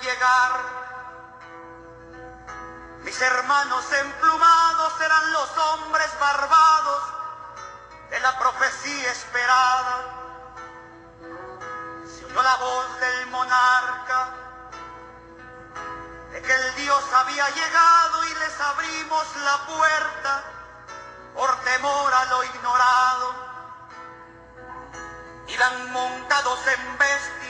llegar. Mis hermanos emplumados serán los hombres barbados de la profecía esperada. Se oyó la voz del monarca de que el Dios había llegado y les abrimos la puerta por temor a lo ignorado. Iban montados en bestias,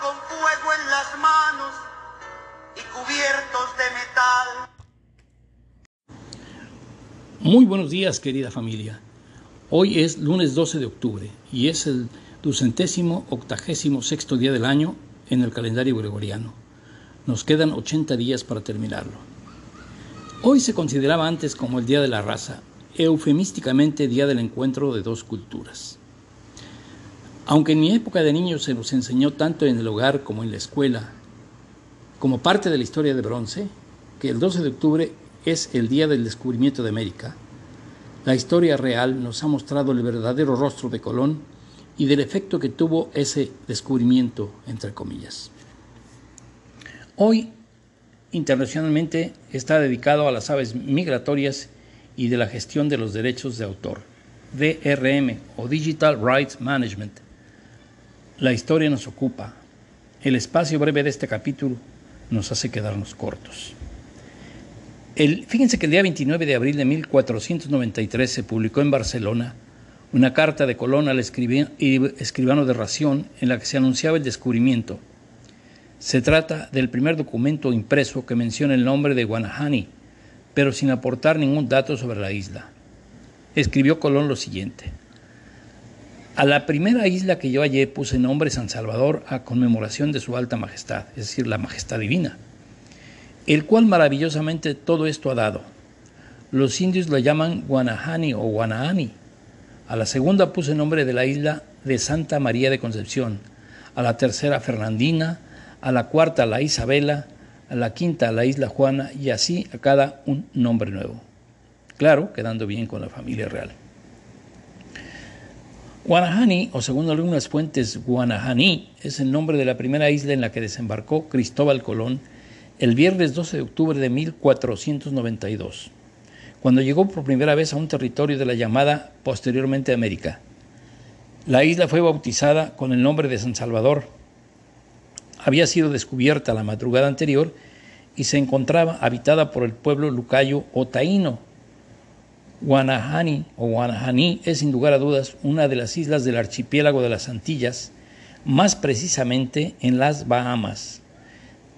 con fuego en las manos y cubiertos de metal. Muy buenos días, querida familia. Hoy es lunes 12 de octubre y es el ducentésimo octagésimo sexto día del año en el calendario gregoriano. Nos quedan 80 días para terminarlo. Hoy se consideraba antes como el Día de la Raza, eufemísticamente Día del Encuentro de dos culturas. Aunque en mi época de niño se nos enseñó tanto en el hogar como en la escuela, como parte de la historia de bronce, que el 12 de octubre es el día del descubrimiento de América, la historia real nos ha mostrado el verdadero rostro de Colón y del efecto que tuvo ese descubrimiento, entre comillas. Hoy, internacionalmente, está dedicado a las aves migratorias y de la gestión de los derechos de autor, DRM o Digital Rights Management. La historia nos ocupa. El espacio breve de este capítulo nos hace quedarnos cortos fíjense que el día 29 de abril de 1493 se publicó en Barcelona una carta de Colón al escribano de Ración en la que se anunciaba el descubrimiento. Se trata del primer documento impreso que menciona el nombre de Guanahani, pero sin aportar ningún dato sobre la isla. Escribió Colón lo siguiente. A la primera isla que yo hallé puse nombre San Salvador a conmemoración de su alta majestad, es decir, la majestad divina el cual maravillosamente todo esto ha dado. Los indios la llaman Guanahani o Guanahani. A la segunda puse nombre de la isla de Santa María de Concepción, a la tercera Fernandina, a la cuarta la Isabela, a la quinta la Isla Juana y así a cada un nombre nuevo. Claro, quedando bien con la familia real. Guanahani, o según algunas fuentes, Guanahani, es el nombre de la primera isla en la que desembarcó Cristóbal Colón el viernes 12 de octubre de 1492, cuando llegó por primera vez a un territorio de la llamada posteriormente América. La isla fue bautizada con el nombre de San Salvador. Había sido descubierta la madrugada anterior y se encontraba habitada por el pueblo lucayo o taíno. Guanahani o Guanahani es sin lugar a dudas una de las islas del archipiélago de las Antillas, más precisamente en las Bahamas.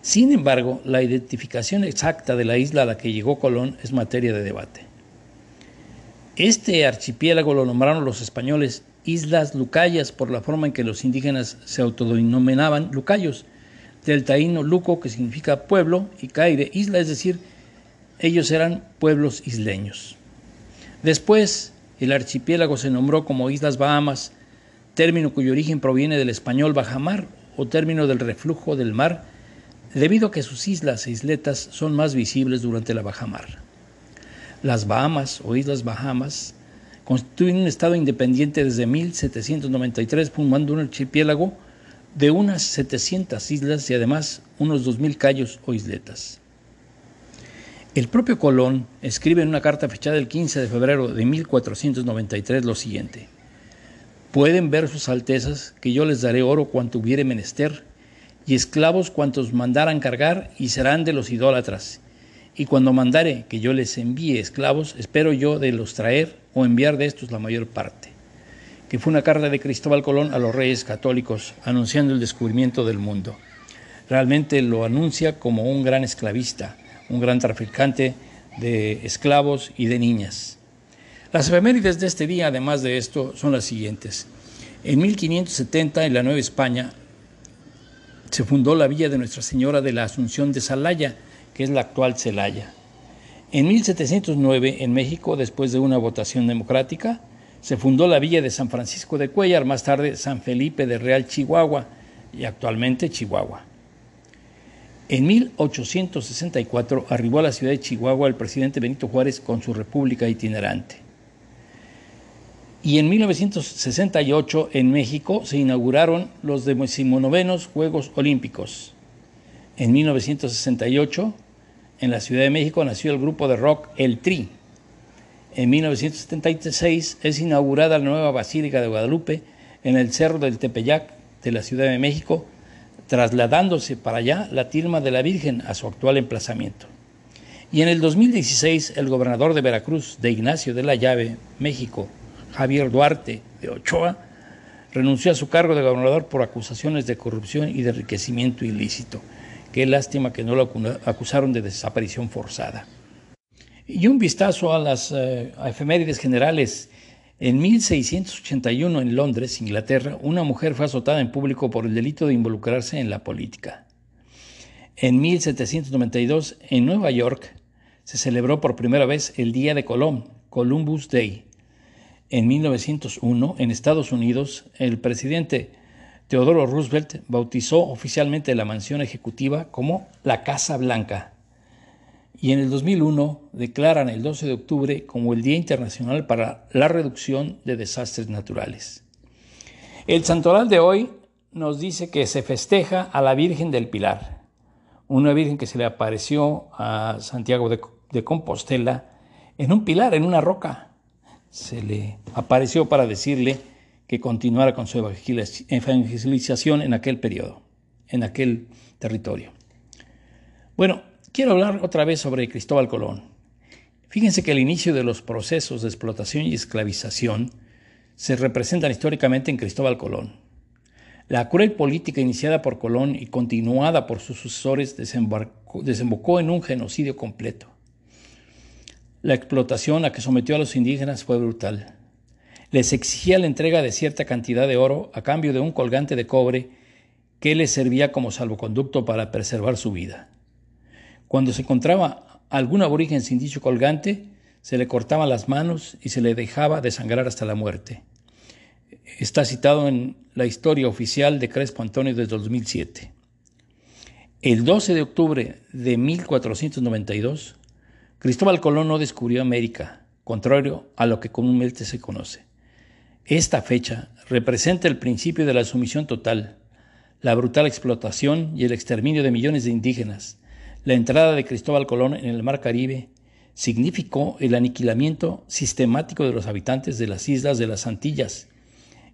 Sin embargo, la identificación exacta de la isla a la que llegó Colón es materia de debate. Este archipiélago lo nombraron los españoles Islas Lucayas por la forma en que los indígenas se autodenominaban lucayos, del taíno luco que significa pueblo y caire, isla, es decir, ellos eran pueblos isleños. Después, el archipiélago se nombró como Islas Bahamas, término cuyo origen proviene del español bajamar o término del reflujo del mar debido a que sus islas e isletas son más visibles durante la bajamar. Las Bahamas o Islas Bahamas constituyen un estado independiente desde 1793, formando un archipiélago de unas 700 islas y además unos 2.000 cayos o isletas. El propio Colón escribe en una carta fechada el 15 de febrero de 1493 lo siguiente. Pueden ver sus altezas que yo les daré oro cuanto hubiere menester y esclavos cuantos mandaran cargar y serán de los idólatras. Y cuando mandare que yo les envíe esclavos, espero yo de los traer o enviar de estos la mayor parte. Que fue una carta de Cristóbal Colón a los reyes católicos anunciando el descubrimiento del mundo. Realmente lo anuncia como un gran esclavista, un gran traficante de esclavos y de niñas. Las efemérides de este día, además de esto, son las siguientes. En 1570, en la Nueva España, se fundó la villa de Nuestra Señora de la Asunción de Salaya, que es la actual Celaya. En 1709, en México, después de una votación democrática, se fundó la villa de San Francisco de Cuellar, más tarde San Felipe de Real Chihuahua y actualmente Chihuahua. En 1864 arribó a la ciudad de Chihuahua el presidente Benito Juárez con su república itinerante. Y en 1968 en México se inauguraron los decimonovenos Juegos Olímpicos. En 1968 en la Ciudad de México nació el grupo de rock El Tri. En 1976 es inaugurada la nueva Basílica de Guadalupe en el Cerro del Tepeyac de la Ciudad de México, trasladándose para allá la tilma de la Virgen a su actual emplazamiento. Y en el 2016 el gobernador de Veracruz, de Ignacio de la Llave, México, Javier Duarte de Ochoa, renunció a su cargo de gobernador por acusaciones de corrupción y de enriquecimiento ilícito. Qué lástima que no lo acusaron de desaparición forzada. Y un vistazo a las eh, efemérides generales. En 1681 en Londres, Inglaterra, una mujer fue azotada en público por el delito de involucrarse en la política. En 1792 en Nueva York se celebró por primera vez el Día de Colón, Columbus Day. En 1901 en Estados Unidos el presidente Teodoro Roosevelt bautizó oficialmente la mansión ejecutiva como la Casa Blanca. Y en el 2001 declaran el 12 de octubre como el Día Internacional para la Reducción de Desastres Naturales. El santoral de hoy nos dice que se festeja a la Virgen del Pilar, una Virgen que se le apareció a Santiago de, Compostela en un pilar, en una roca. Se le apareció para decirle, que continuara con su evangelización en aquel periodo, en aquel territorio. Bueno, quiero hablar otra vez sobre Cristóbal Colón. Fíjense que el inicio de los procesos de explotación y esclavización se representan históricamente en Cristóbal Colón. La cruel política iniciada por Colón y continuada por sus sucesores desembocó en un genocidio completo. La explotación a que sometió a los indígenas fue brutal les exigía la entrega de cierta cantidad de oro a cambio de un colgante de cobre que les servía como salvoconducto para preservar su vida. Cuando se encontraba algún aborigen sin dicho colgante, se le cortaban las manos y se le dejaba desangrar hasta la muerte. Está citado en la historia oficial de Crespo Antonio desde 2007. El 12 de octubre de 1492, Cristóbal Colón no descubrió América, contrario a lo que comúnmente se conoce. Esta fecha representa el principio de la sumisión total, la brutal explotación y el exterminio de millones de indígenas. La entrada de Cristóbal Colón en el Mar Caribe significó el aniquilamiento sistemático de los habitantes de las islas de las Antillas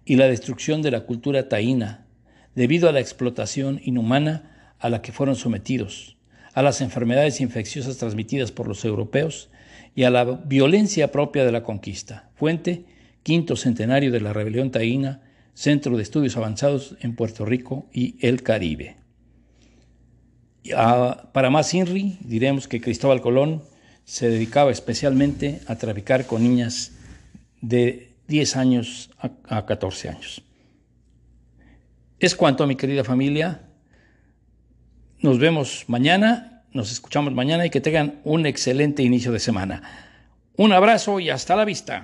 y la destrucción de la cultura taína, debido a la explotación inhumana a la que fueron sometidos, a las enfermedades infecciosas transmitidas por los europeos y a la violencia propia de la conquista, fuente quinto centenario de la rebelión taína, centro de estudios avanzados en Puerto Rico y el Caribe. Para más INRI, diremos que Cristóbal Colón se dedicaba especialmente a traficar con niñas de 10 años a 14 años. Es cuanto, mi querida familia. Nos vemos mañana, nos escuchamos mañana y que tengan un excelente inicio de semana. Un abrazo y hasta la vista.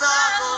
passado.